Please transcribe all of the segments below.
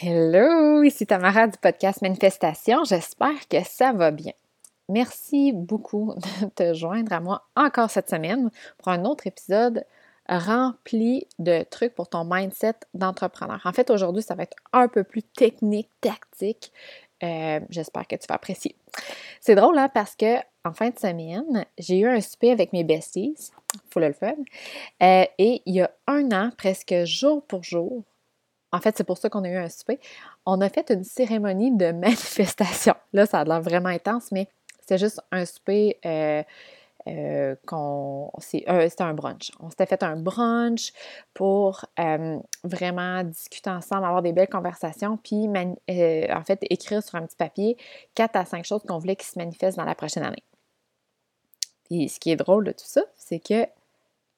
Hello, ici Tamara du podcast Manifestation. J'espère que ça va bien. Merci beaucoup de te joindre à moi encore cette semaine pour un autre épisode rempli de trucs pour ton mindset d'entrepreneur. En fait, aujourd'hui, ça va être un peu plus technique, tactique. Euh, j'espère que tu vas apprécier. C'est drôle, hein, parce que en fin de semaine, j'ai eu un souper avec mes besties, faut le fun, et il y a un an, presque jour pour jour, en fait, c'est pour ça qu'on a eu un souper. On a fait une cérémonie de manifestation. Là, ça a l'air vraiment intense, mais c'est juste un souper euh, euh, qu'on. Euh, c'était un brunch. On s'était fait un brunch pour vraiment discuter ensemble, avoir des belles conversations, puis en fait, écrire sur un petit papier quatre à cinq choses qu'on voulait qui se manifestent dans la prochaine année. Et ce qui est drôle de tout ça, c'est que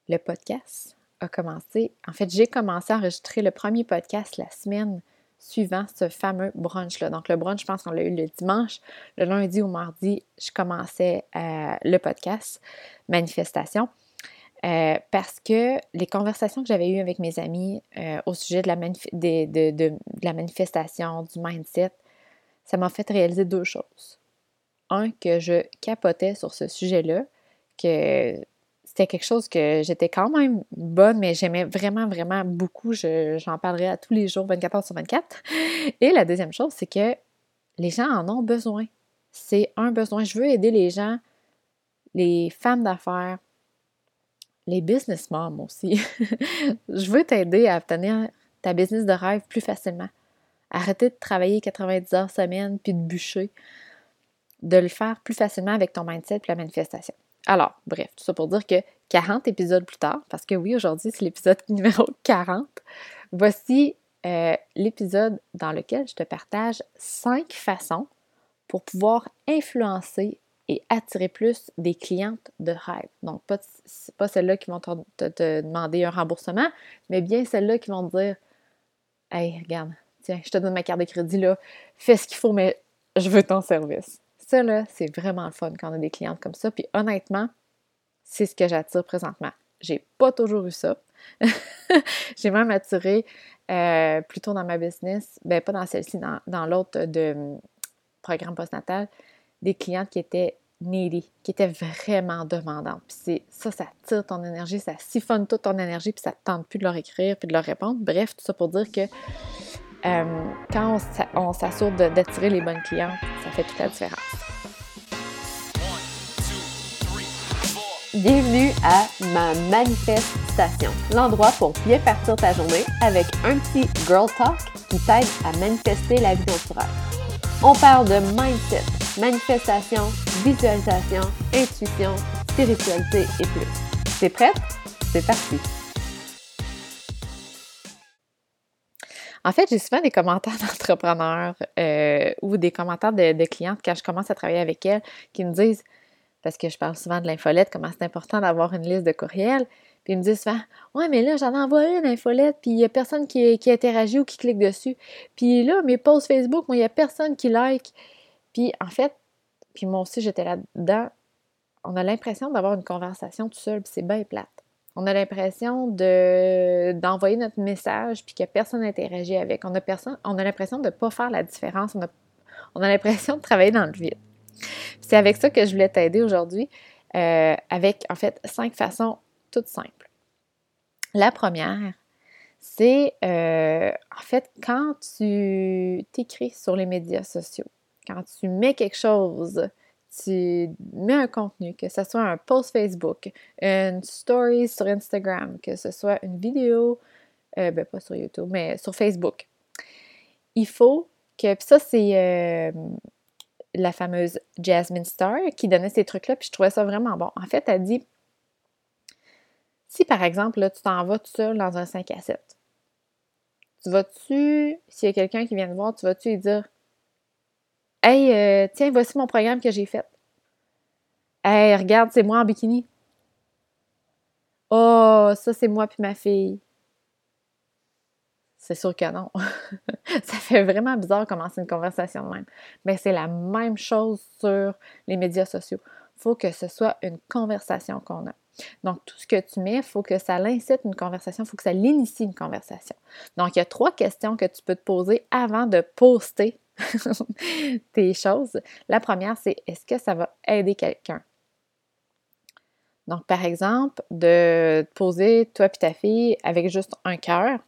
le podcast, a commencé, en fait, j'ai commencé à enregistrer le premier podcast la semaine suivant ce fameux brunch-là. Donc, le brunch, je pense qu'on l'a eu le dimanche. Le lundi ou mardi, je commençais euh, le podcast Manifestation. Euh, parce que les conversations que j'avais eues avec mes amis euh, au sujet de la, de la manifestation, du mindset, ça m'a fait réaliser deux choses. Un, que je capotais sur ce sujet-là, que c'était quelque chose que j'étais quand même bonne, mais j'aimais vraiment, vraiment beaucoup. j'en parlerai à tous les jours, 24 heures sur 24. Et la deuxième chose, c'est que les gens en ont besoin. C'est un besoin. Je veux aider les gens, les femmes d'affaires, les business moms aussi. je veux t'aider à obtenir ta business de rêve plus facilement. Arrêter de travailler 90 heures semaine puis de bûcher. De le faire plus facilement avec ton mindset et la manifestation. Alors, bref, tout ça pour dire que 40 épisodes plus tard, parce que oui, aujourd'hui, c'est l'épisode numéro 40, voici euh, l'épisode dans lequel je te partage cinq façons pour pouvoir influencer et attirer plus des clientes de rêve. Donc, pas, pas celles-là qui vont te, demander un remboursement, mais bien celles-là qui vont te dire Hey, regarde, tiens, je te donne ma carte de crédit là, fais ce qu'il faut, mais je veux ton service. Ça, c'est vraiment le fun quand on a des clientes comme ça. Puis honnêtement, c'est ce que j'attire présentement. J'ai pas toujours eu ça. J'ai même attiré euh, plutôt dans ma business, ben pas dans celle-ci, dans, l'autre de programme postnatal, des clientes qui étaient needy, qui étaient vraiment demandantes. Puis c'est ça, ça tire ton énergie, ça siphonne toute ton énergie, puis ça te tente plus de leur écrire, puis de leur répondre. Bref, tout ça pour dire que euh, quand on s'assure d'attirer les bonnes clientes, ça fait toute la différence. Bienvenue à ma manifestation, l'endroit pour bien partir ta journée avec un petit girl talk qui t'aide à manifester la vie dont On parle de mindset, manifestation, visualisation, intuition, spiritualité et plus. T'es prête? C'est parti! En fait, j'ai souvent des commentaires d'entrepreneurs euh, ou des commentaires de, clientes quand je commence à travailler avec elles qui me disent, parce que je parle souvent de l'infolette, comment c'est important d'avoir une liste de courriels, puis ils me disent souvent Ouais, mais là, j'en envoie une infolette, puis il n'y a personne qui, qui, interagit ou qui clique dessus. Puis là, mes posts Facebook, moi, il n'y a personne qui like. Puis en fait, puis moi aussi, j'étais là-dedans. On a l'impression d'avoir une conversation tout seul, puis c'est bien plate. On a l'impression de, d'envoyer notre message puis que personne n'interagit avec. On a, personne, on a l'impression de ne pas faire la différence. On a, on a l'impression de travailler dans le vide. C'est avec ça que je voulais t'aider aujourd'hui, euh, avec en fait cinq façons toutes simples. La première, c'est euh, en fait quand tu t'écris sur les médias sociaux, quand tu mets quelque chose tu mets un contenu, que ce soit un post Facebook, une story sur Instagram, que ce soit une vidéo, euh, ben pas sur YouTube, mais sur Facebook. Il faut que, puis ça c'est euh, la fameuse Jasmine Star qui donnait ces trucs-là, puis je trouvais ça vraiment bon. En fait, elle dit, si par exemple, là, tu t'en vas tout seul dans un 5 à 7, tu vas-tu, s'il y a quelqu'un qui vient te voir, tu vas-tu lui dire Hey, euh, tiens, voici mon programme que j'ai fait. Hey, regarde, c'est moi en bikini. Oh, ça, c'est moi puis ma fille. C'est sûr que non. ça fait vraiment bizarre commencer une conversation de même. Mais c'est la même chose sur les médias sociaux. Il faut que ce soit une conversation qu'on a. Donc, tout ce que tu mets, il faut que ça l'incite une conversation, il faut que ça l'initie une conversation. Donc, il y a trois questions que tu peux te poser avant de poster tes choses. La première, c'est est-ce que ça va aider quelqu'un? Donc, par exemple, de poser, toi et ta fille, avec juste un cœur.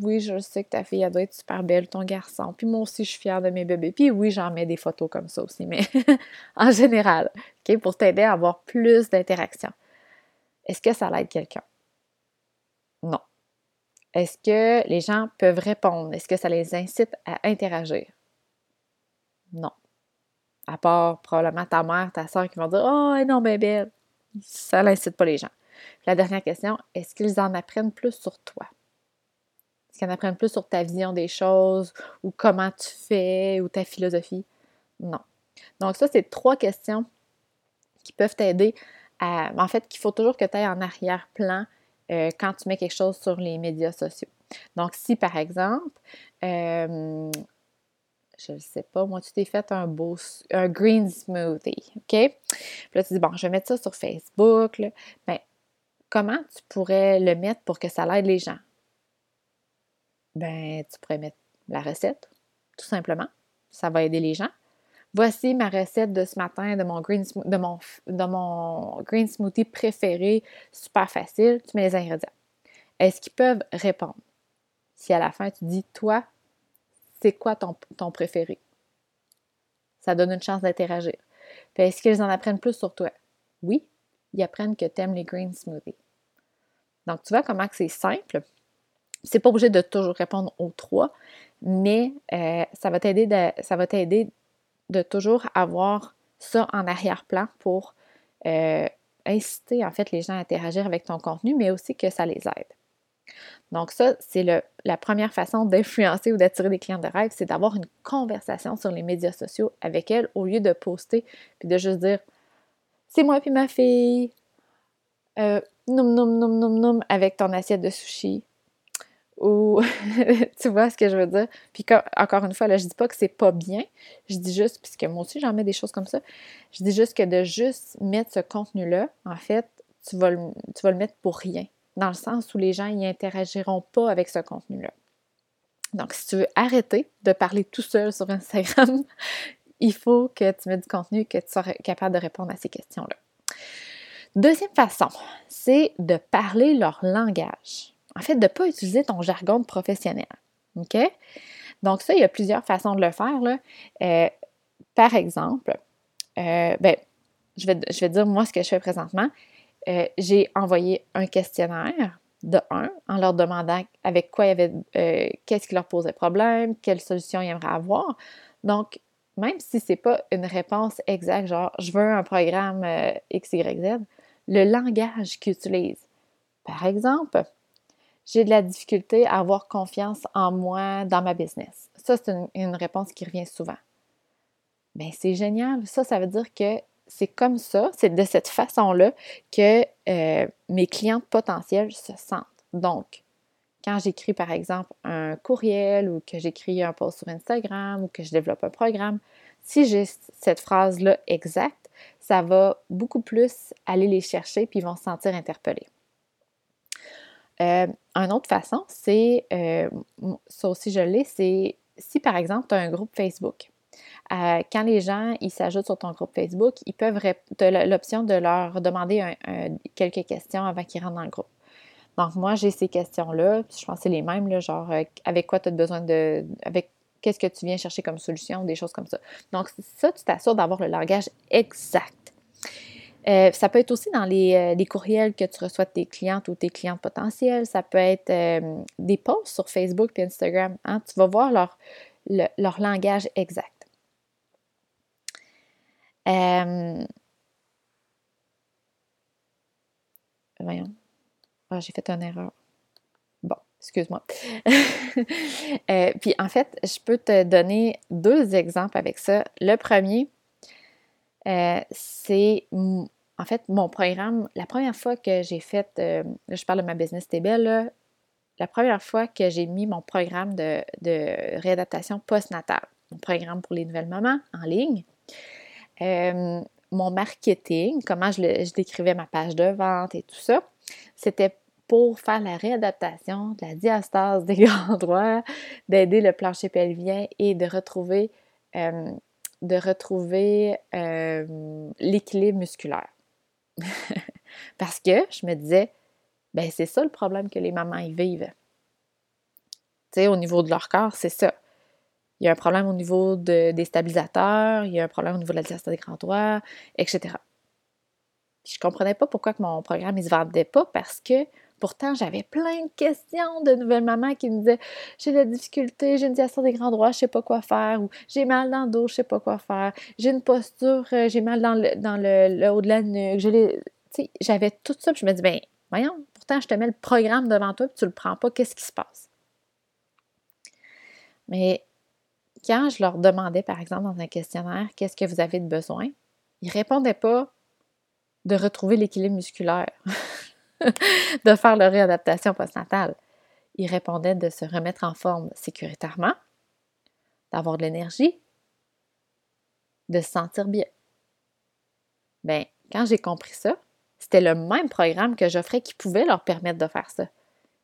Oui, je sais que ta fille, elle doit être super belle, ton garçon. Puis moi aussi, je suis fière de mes bébés. Puis oui, j'en mets des photos comme ça aussi, mais en général, OK, pour t'aider à avoir plus d'interaction. Est-ce que ça l'aide quelqu'un? Non. Est-ce que les gens peuvent répondre? Est-ce que ça les incite à interagir? Non. À part probablement ta mère, ta soeur qui vont dire Oh, non, mais belle. Ça n'incite pas les gens. La dernière question, est-ce qu'ils en apprennent plus sur toi? Est-ce qu'ils en apprennent plus sur ta vision des choses ou comment tu fais ou ta philosophie? Non. Donc, ça, c'est trois questions qui peuvent t'aider à. En fait, qu'il faut toujours que tu ailles en arrière-plan euh, quand tu mets quelque chose sur les médias sociaux. Donc, si par exemple, euh, je ne sais pas, moi, tu t'es fait un beau, un green smoothie, OK? Puis là, tu dis, bon, je vais mettre ça sur Facebook, là. Comment tu pourrais le mettre pour que ça l'aide les gens? Ben, tu pourrais mettre la recette, tout simplement. Ça va aider les gens. Voici ma recette de ce matin de mon green, de mon, de mon green smoothie préféré, super facile. Tu mets les ingrédients. Est-ce qu'ils peuvent répondre? Si à la fin tu dis, toi, c'est quoi ton, ton, préféré? Ça donne une chance d'interagir. Est-ce qu'ils en apprennent plus sur toi? Oui, ils apprennent que tu aimes les green smoothies. Donc, tu vois comment c'est simple. C'est pas obligé de toujours répondre aux trois, mais euh, ça va t'aider de, ça de toujours avoir ça en arrière-plan pour euh, inciter en fait les gens à interagir avec ton contenu, mais aussi que ça les aide. Donc ça, c'est la première façon d'influencer ou d'attirer des clients de rêve, c'est d'avoir une conversation sur les médias sociaux avec elles au lieu de poster puis de juste dire c'est moi puis ma fille, euh, noum noum noum noum noum avec ton assiette de sushi. Ou tu vois ce que je veux dire? Puis encore une fois, là, je dis pas que c'est pas bien. Je dis juste, puisque moi aussi j'en mets des choses comme ça, je dis juste que de juste mettre ce contenu-là, en fait, tu vas, tu vas le mettre pour rien dans le sens où les gens n'y interagiront pas avec ce contenu-là. Donc, si tu veux arrêter de parler tout seul sur Instagram, il faut que tu mettes du contenu que tu sois capable de répondre à ces questions-là. Deuxième façon, c'est de parler leur langage. En fait, de ne pas utiliser ton jargon professionnel. Donc, ça, il y a plusieurs façons de le faire. Euh, par exemple, euh, ben, je vais dire moi ce que je fais présentement. Euh, j'ai envoyé un questionnaire de un en leur demandant avec quoi il y avait, euh, qu'est-ce qui leur posait problème, quelle solution ils aimeraient avoir. Donc, même si ce n'est pas une réponse exacte, genre je veux un programme euh, XYZ, le langage qu'ils utilisent. Par exemple, j'ai de la difficulté à avoir confiance en moi dans ma business. Ça, c'est une, une réponse qui revient souvent. Bien, c'est génial. Ça, ça veut dire que c'est comme ça, c'est de cette façon-là que euh, mes clientes potentielles se sentent. Donc, quand j'écris par exemple un courriel ou que j'écris un post sur Instagram ou que je développe un programme, si j'ai cette phrase-là exacte, ça va beaucoup plus aller les chercher puis ils vont se sentir interpellés. Euh, une autre façon, c'est, euh, ça aussi je l'ai, c'est si par exemple tu as un groupe Facebook euh, quand les gens ils s'ajoutent sur ton groupe Facebook, ils peuvent as l'option de leur demander quelques questions avant qu'ils rentrent dans le groupe. Donc, moi, j'ai ces questions-là. Je pense que c'est les mêmes, genre euh, avec quoi tu as besoin de. avec qu'est-ce que tu viens chercher comme solution, des choses comme ça. Donc, ça, tu t'assures d'avoir le langage exact. Euh, ça peut être aussi dans les, courriels que tu reçois de tes clientes ou tes clientes potentielles. Ça peut être des posts sur Facebook et Instagram. Hein. Tu vas voir leur, leur langage exact. Euh, voyons. Ah, j'ai fait une erreur. Bon, excuse-moi. Euh, puis en fait, je peux te donner deux exemples avec ça. Le premier, euh, c'est en fait mon programme. La première fois que j'ai fait, je parle de ma business TBL, la première fois que j'ai mis mon programme de, de réadaptation postnatale, mon programme pour les nouvelles mamans en ligne, euh, mon marketing, comment je, décrivais ma page de vente et tout ça, c'était pour faire la réadaptation de la diastase des grands droits, d'aider le plancher pelvien et de retrouver, euh, retrouver euh, l'équilibre musculaire. Parce que je me disais, ben c'est ça le problème que les mamans y vivent. Tu sais, au niveau de leur corps, c'est ça. Il y a un problème au niveau des stabilisateurs, il y a un problème au niveau de la diastase des grands droits, etc. Je comprenais pas pourquoi que mon programme ne se vendait pas parce que pourtant j'avais plein de questions de nouvelles mamans qui me disaient j'ai de la difficulté, j'ai une diastase des grands droits, je sais pas quoi faire ou j'ai mal dans le dos, je sais pas quoi faire, j'ai une posture, euh, j'ai mal dans le, dans le, haut de la nuque, j'avais tout ça, puis je me dis ben voyons, pourtant je te mets le programme devant toi, puis tu le prends pas, qu'est-ce qui se passe Mais quand je leur demandais, par exemple, dans un questionnaire, qu'est-ce que vous avez de besoin, ils ne répondaient pas de retrouver l'équilibre musculaire, de faire leur réadaptation postnatale. Ils répondaient de se remettre en forme sécuritairement, d'avoir de l'énergie, de se sentir bien. Bien, quand j'ai compris ça, c'était le même programme que j'offrais qui pouvait leur permettre de faire ça.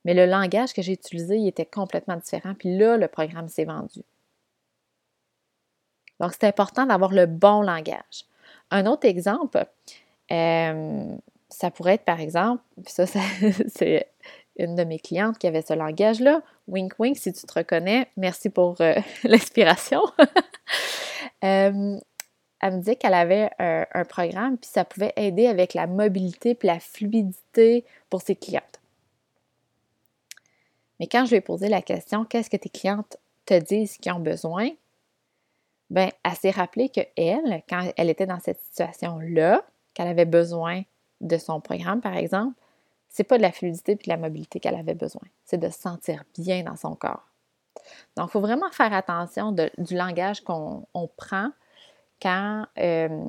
Mais le langage que j'ai utilisé, il était complètement différent. Puis là, le programme s'est vendu. Donc, c'est important d'avoir le bon langage. Un autre exemple, euh, ça pourrait être par exemple, puis ça, c'est une de mes clientes qui avait ce langage-là. Wink wink, si tu te reconnais, merci pour euh, l'inspiration. Euh, elle me disait qu'elle avait un, un, programme, puis ça pouvait aider avec la mobilité puis la fluidité pour ses clientes. Mais quand je lui ai posé la question, qu'est-ce que tes clientes te disent qu'ils ont besoin? Ben, elle s'est rappelée qu'elle, quand elle était dans cette situation-là, qu'elle avait besoin de son programme, par exemple, c'est pas de la fluidité et de la mobilité qu'elle avait besoin, c'est de se sentir bien dans son corps. Donc, il faut vraiment faire attention du langage qu'on prend quand euh,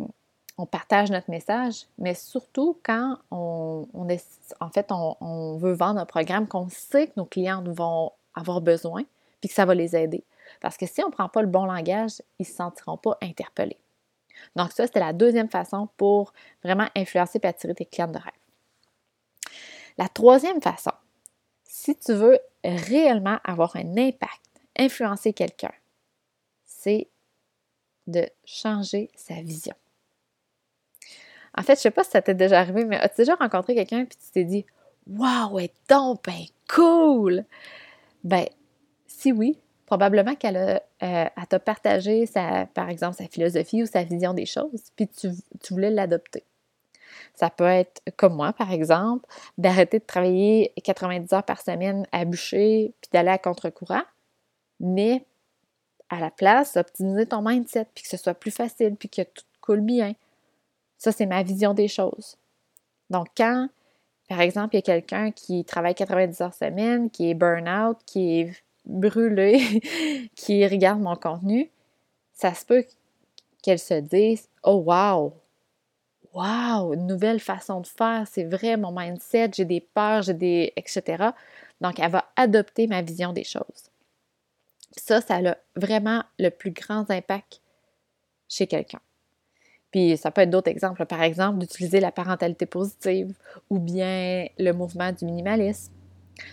on partage notre message, mais surtout quand on, est, en fait, on, veut vendre un programme qu'on sait que nos clients vont avoir besoin, puis que ça va les aider. Parce que si on ne prend pas le bon langage, ils ne se sentiront pas interpellés. Donc ça, c'était la deuxième façon pour vraiment influencer et attirer tes clients de rêve. La troisième façon, si tu veux réellement avoir un impact, influencer quelqu'un, c'est de changer sa vision. En fait, je ne sais pas si ça t'est déjà arrivé, mais as-tu déjà rencontré quelqu'un et tu t'es dit Waouh, elle donc bien cool! Ben, si oui, probablement qu'elle a, euh, t'a partagé, sa, par exemple, sa philosophie ou sa vision des choses, puis tu, voulais l'adopter. Ça peut être comme moi, par exemple, d'arrêter de travailler 90 heures par semaine à bûcher, puis d'aller à contre-courant, mais à la place, optimiser ton mindset, puis que ce soit plus facile, puis que tout coule bien. Ça, c'est ma vision des choses. Donc, quand, par exemple, il y a quelqu'un qui travaille 90 heures semaine, qui est burn-out, qui est brûlée qui regarde mon contenu, ça se peut qu'elle se dise Oh wow! Wow! Une nouvelle façon de faire, c'est vrai, mon mindset, j'ai des peurs, j'ai des. etc. Donc, elle va adopter ma vision des choses. Ça, ça a vraiment le plus grand impact chez quelqu'un. Puis ça peut être d'autres exemples, par exemple d'utiliser la parentalité positive ou bien le mouvement du minimalisme.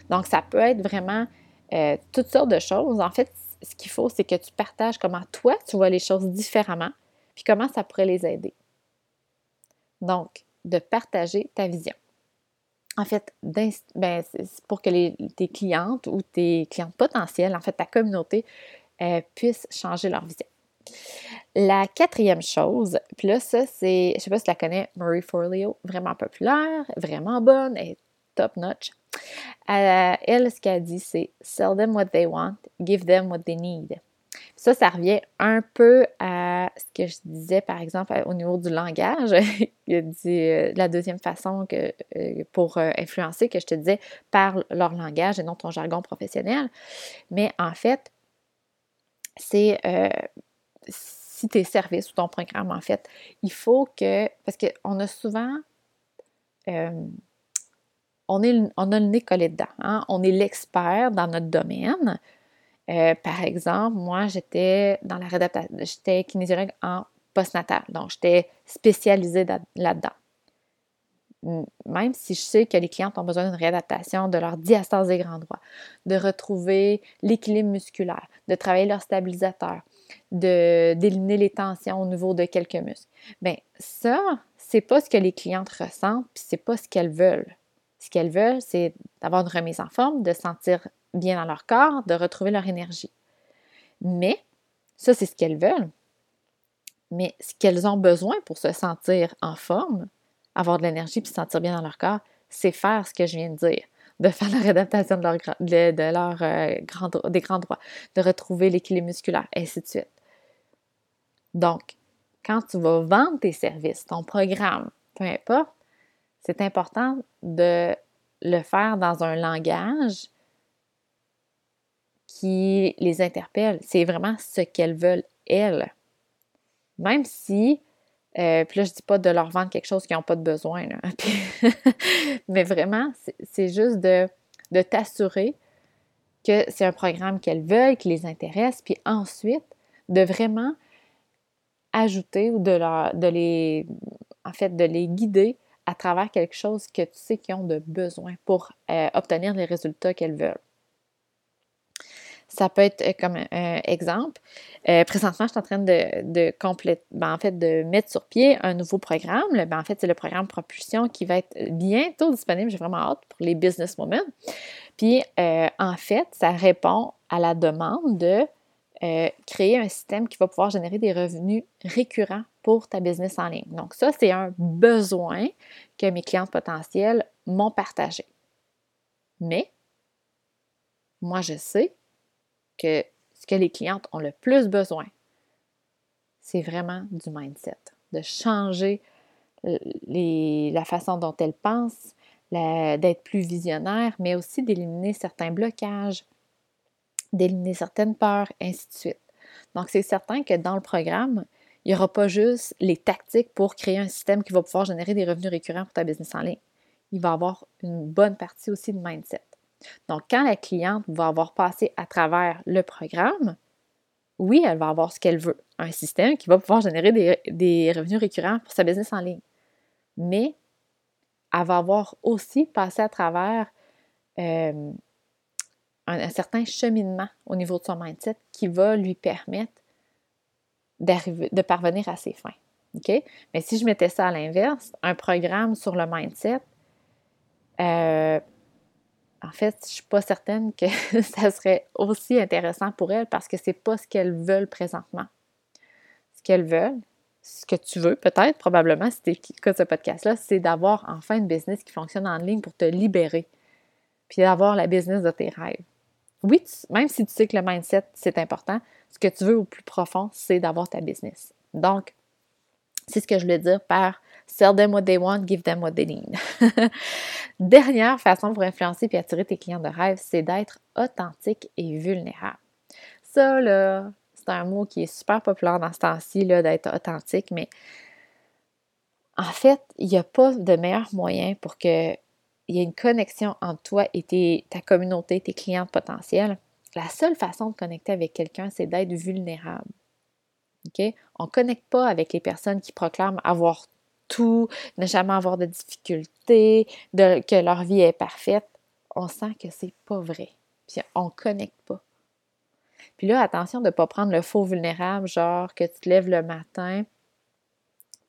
Donc ça peut être vraiment euh, toutes sortes de choses. En fait, ce qu'il faut, c'est que tu partages comment toi, tu vois les choses différemment, puis comment ça pourrait les aider. Donc, de partager ta vision. En fait, ben, pour que tes clientes ou tes clientes potentielles, en fait, ta communauté, euh, puissent changer leur vision. La quatrième chose, puis là, ça, c'est, je sais pas si tu la connais, Marie Forleo, vraiment populaire, vraiment bonne, et top notch. Euh, elle, ce qu'elle dit, c'est Sell them what they want, give them what they need. Ça, ça revient un peu à ce que je disais, par exemple, au niveau du langage. Euh, la deuxième façon euh, pour influencer, que je te disais, parle leur langage et non ton jargon professionnel. Mais en fait, c'est si tes services ou ton programme, en fait, il faut que, parce qu'on a souvent on, a le nez collé dedans. Hein. On est l'expert dans notre domaine. Euh, par exemple, moi, j'étais dans la réadaptation, j'étais kinésiologue en postnatal. Donc, j'étais spécialisée là-dedans. Même si je sais que les clientes ont besoin d'une réadaptation de leur diastase des grands droits, de retrouver l'équilibre musculaire, de travailler leur stabilisateur, d'éliminer les tensions au niveau de quelques muscles. Bien, ça, c'est pas ce que les clientes ressentent, puis c'est pas ce qu'elles veulent. Ce qu'elles veulent, c'est d'avoir une remise en forme, de sentir bien dans leur corps, de retrouver leur énergie. Mais, ça, c'est ce qu'elles veulent. Mais ce qu'elles ont besoin pour se sentir en forme, avoir de l'énergie puis se sentir bien dans leur corps, c'est faire ce que je viens de dire, de faire leur, de, leur euh, des grands droits, de retrouver l'équilibre musculaire, et ainsi de suite. Donc, quand tu vas vendre tes services, ton programme, peu importe, c'est important de le faire dans un langage qui les interpelle. C'est vraiment ce qu'elles veulent, elles. Même si, euh, puis là, je dis pas de leur vendre quelque chose qu'ils n'ont pas de besoin, mais vraiment, c'est juste de, de t'assurer que c'est un programme qu'elles veulent, qui les intéresse, puis ensuite, de vraiment ajouter ou de, leur, de les, en fait, de les guider à travers quelque chose que tu sais qu'ils ont de besoin pour euh, obtenir les résultats qu'elles veulent. Ça peut être euh, comme un exemple. Euh, présentement, je suis en train de, de ben, en fait, de mettre sur pied un nouveau programme. Ben, en fait, c'est le programme Propulsion qui va être bientôt disponible. J'ai vraiment hâte pour les businesswomen. Puis, euh, en fait, ça répond à la demande de créer un système qui va pouvoir générer des revenus récurrents pour ta business en ligne. Donc, ça, c'est un besoin que mes clientes potentielles m'ont partagé. Mais, moi, je sais que ce que les clientes ont le plus besoin, c'est vraiment du mindset, de changer la façon dont elles pensent, d'être plus visionnaire, mais aussi d'éliminer certains blocages, d'éliminer certaines peurs, ainsi de suite. Donc, c'est certain que dans le programme, il n'y aura pas juste les tactiques pour créer un système qui va pouvoir générer des revenus récurrents pour ta business en ligne. Il va avoir une bonne partie aussi de mindset. Donc, quand la cliente va avoir passé à travers le programme, oui, elle va avoir ce qu'elle veut, un système qui va pouvoir générer des, revenus récurrents pour sa business en ligne. Mais elle va avoir aussi passé à travers euh, un, certain cheminement au niveau de son mindset qui va lui permettre de parvenir à ses fins. OK? Mais si je mettais ça à l'inverse, un programme sur le mindset, euh, en fait, je ne suis pas certaine que ça serait aussi intéressant pour elles parce que ce n'est pas ce qu'elles veulent présentement. Ce qu'elles veulent, ce que tu veux peut-être, probablement, si tu écoutes ce podcast-là, c'est d'avoir enfin une business qui fonctionne en ligne pour te libérer, puis d'avoir la business de tes rêves. Oui, même si tu sais que le mindset, c'est important, ce que tu veux au plus profond, c'est d'avoir ta business. Donc, c'est ce que je voulais dire par Sell them what they want, give them what they need. Dernière façon pour influencer et attirer tes clients de rêve, c'est d'être authentique et vulnérable. Ça, là, c'est un mot qui est super populaire dans ce temps-ci, d'être authentique, mais en fait, il n'y a pas de meilleur moyen pour qu'il y ait une connexion entre toi et ta communauté, tes clients potentiels. La seule façon de connecter avec quelqu'un, c'est d'être vulnérable. On ne connecte pas avec les personnes qui proclament avoir tout, ne jamais avoir de difficultés, que leur vie est parfaite, on sent que c'est pas vrai. Puis on connecte pas. Puis là, attention de ne pas prendre le faux vulnérable, genre que tu te lèves le matin,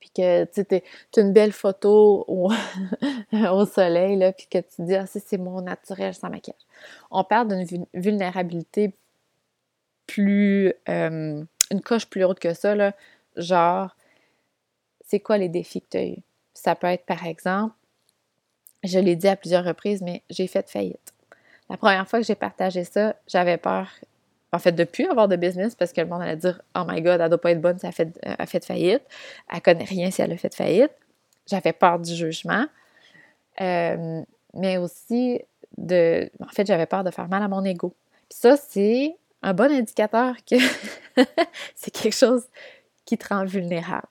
puis que tu as une belle photo au, soleil, là, puis que tu dis, ah, c'est mon naturel sans maquillage. On parle d'une vulnérabilité plus, euh, une coche plus haute que ça, là, genre, c'est quoi les défis que tu as eus? Ça peut être, par exemple, je l'ai dit à plusieurs reprises, mais j'ai fait faillite. La première fois que j'ai partagé ça, j'avais peur, en fait, de plus avoir de business parce que le monde allait dire Oh my God, elle doit pas être bonne si elle fait, a fait faillite. Elle connaît rien si elle a fait faillite. J'avais peur du jugement. Euh, mais aussi de. En fait, j'avais peur de faire mal à mon ego. Puis ça, c'est un bon indicateur que c'est quelque chose qui te rend vulnérable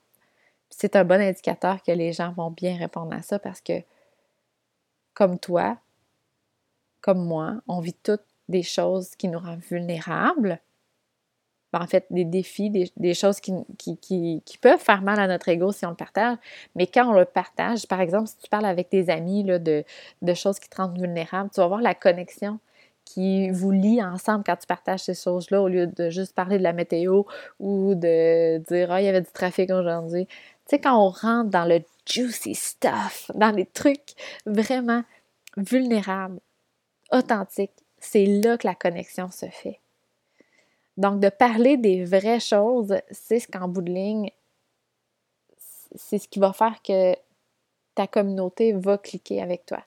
c'est un bon indicateur que les gens vont bien répondre à ça parce que, comme toi, comme moi, on vit toutes des choses qui nous rendent vulnérables. ben, en fait, des défis, des, choses qui, qui, peuvent faire mal à notre ego si on le partage. Mais quand on le partage, par exemple, si tu parles avec tes amis là, de, de, choses qui te rendent vulnérable, tu vas voir la connexion qui vous lie ensemble quand tu partages ces choses-là au lieu de juste parler de la météo ou de dire Ah, il y avait du trafic aujourd'hui. Tu sais, quand on rentre dans le juicy stuff, dans les trucs vraiment vulnérables, authentiques, c'est là que la connexion se fait. Donc, de parler des vraies choses, c'est ce qu'en bout de ligne, c'est ce qui va faire que ta communauté va cliquer avec toi.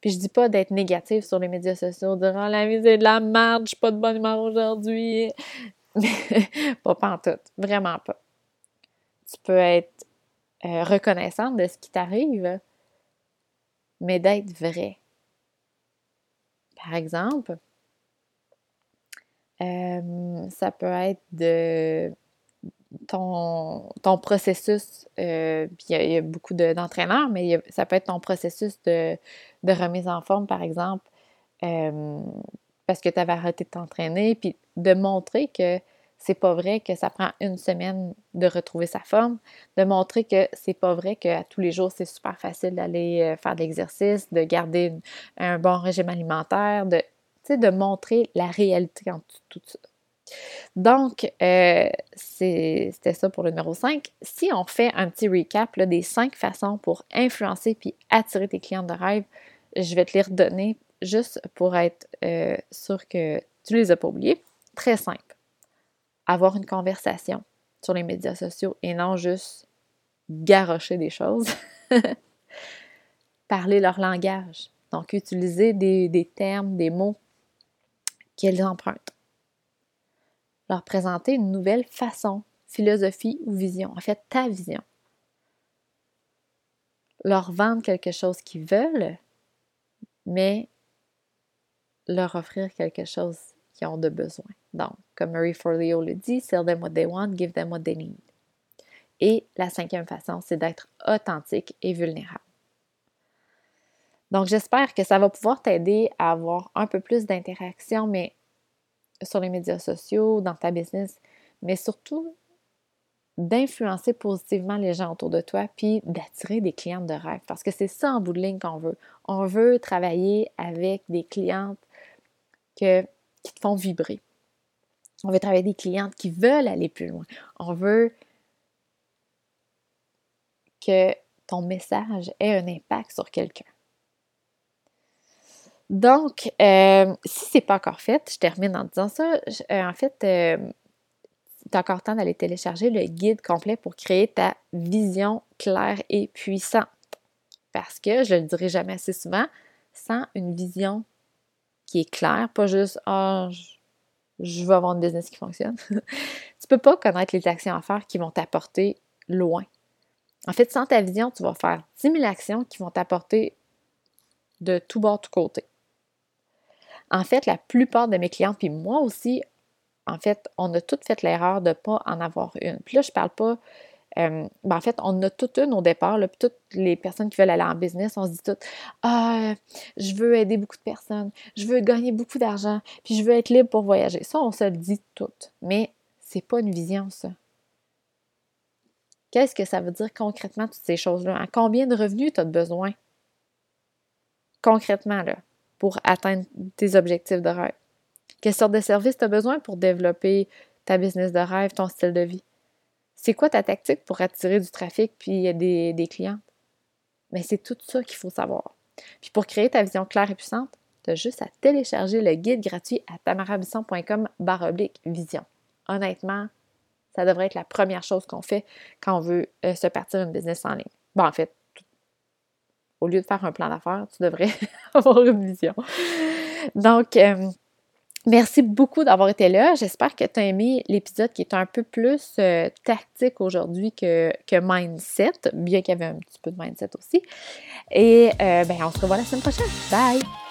Puis je dis pas d'être négative sur les médias sociaux, de dire oh, la vie de la merde, je pas de bonne humeur aujourd'hui. pas, tout, vraiment pas. Tu peux être euh, reconnaissante de ce qui t'arrive, mais d'être vrai. Par exemple, euh, ça peut être de ton, ton processus, euh, il, y a, beaucoup d'entraîneurs, mais ça peut être ton processus de, remise en forme, par exemple, euh, parce que tu avais arrêté de t'entraîner, puis de montrer que c'est pas vrai que ça prend une semaine de retrouver sa forme, de montrer que c'est pas vrai qu'à tous les jours c'est super facile d'aller faire de l'exercice, de garder un bon régime alimentaire, de de montrer la réalité en tout, ça. Donc, euh, c'était ça pour le numéro 5. Si on fait un petit recap des cinq façons pour influencer puis attirer tes clients de rêve, je vais te les redonner juste pour être euh, sûr que tu les as pas oubliés. Très simple. Avoir une conversation sur les médias sociaux et non juste garrocher des choses. Parler leur langage. Donc, utiliser des termes, des mots qu'elles empruntent. Leur présenter une nouvelle façon, philosophie ou vision, en fait ta vision. Leur vendre quelque chose qu'ils veulent, mais leur offrir quelque chose ont de besoin. Donc, comme Marie Forleo le dit, sell them what they want, give them what they need. Et la cinquième façon, c'est d'être authentique et vulnérable. Donc, j'espère que ça va pouvoir t'aider à avoir un peu plus d'interaction, mais sur les médias sociaux, dans ta business, mais surtout d'influencer positivement les gens autour de toi, puis d'attirer des clientes de rêve. Parce que c'est ça en bout de ligne qu'on veut. On veut travailler avec des clientes que, qui te font vibrer. On veut travailler des clientes qui veulent aller plus loin. On veut que ton message ait un impact sur quelqu'un. Donc, euh, si c'est pas encore fait, je termine en disant ça. Euh, en fait, euh, tu as encore temps d'aller télécharger le guide complet pour créer ta vision claire et puissante. Parce que, je le dirai jamais assez souvent, sans une vision qui est claire, pas juste Ah, je, veux avoir une business qui fonctionne. tu peux pas connaître les actions à faire qui vont t'apporter loin. En fait, sans ta vision, tu vas faire 10 000 actions qui vont t'apporter de tout bord, tout côté. En fait, la plupart de mes clientes, puis moi aussi, en fait, on a toutes fait l'erreur de ne pas en avoir une. Puis là, je ne parle pas. Euh, ben en fait, on a toutes une au départ, puis toutes les personnes qui veulent aller en business, on se dit toutes Ah, je veux aider beaucoup de personnes, je veux gagner beaucoup d'argent, puis je veux être libre pour voyager. Ça, on se le dit toutes. Mais c'est pas une vision, ça. Qu'est-ce que ça veut dire concrètement, toutes ces choses-là? À combien de revenus tu as besoin? Concrètement, là pour atteindre tes objectifs de rêve? Quelle sorte de service tu as besoin pour développer ta business de rêve, ton style de vie? C'est quoi ta tactique pour attirer du trafic puis des, des clients? Mais c'est tout ça qu'il faut savoir. Puis pour créer ta vision claire et puissante, tu as juste à télécharger le guide gratuit à tamarabisson.com vision. Honnêtement, ça devrait être la première chose qu'on fait quand on veut euh, se partir une business en ligne. Bon, en fait, au lieu de faire un plan d'affaires, tu devrais avoir une vision. Donc, euh, merci beaucoup d'avoir été là. J'espère que tu as aimé l'épisode qui est un peu plus euh, tactique aujourd'hui que, que, mindset, bien qu'il y avait un petit peu de mindset aussi. Et euh, ben, on se revoit la semaine prochaine. Bye!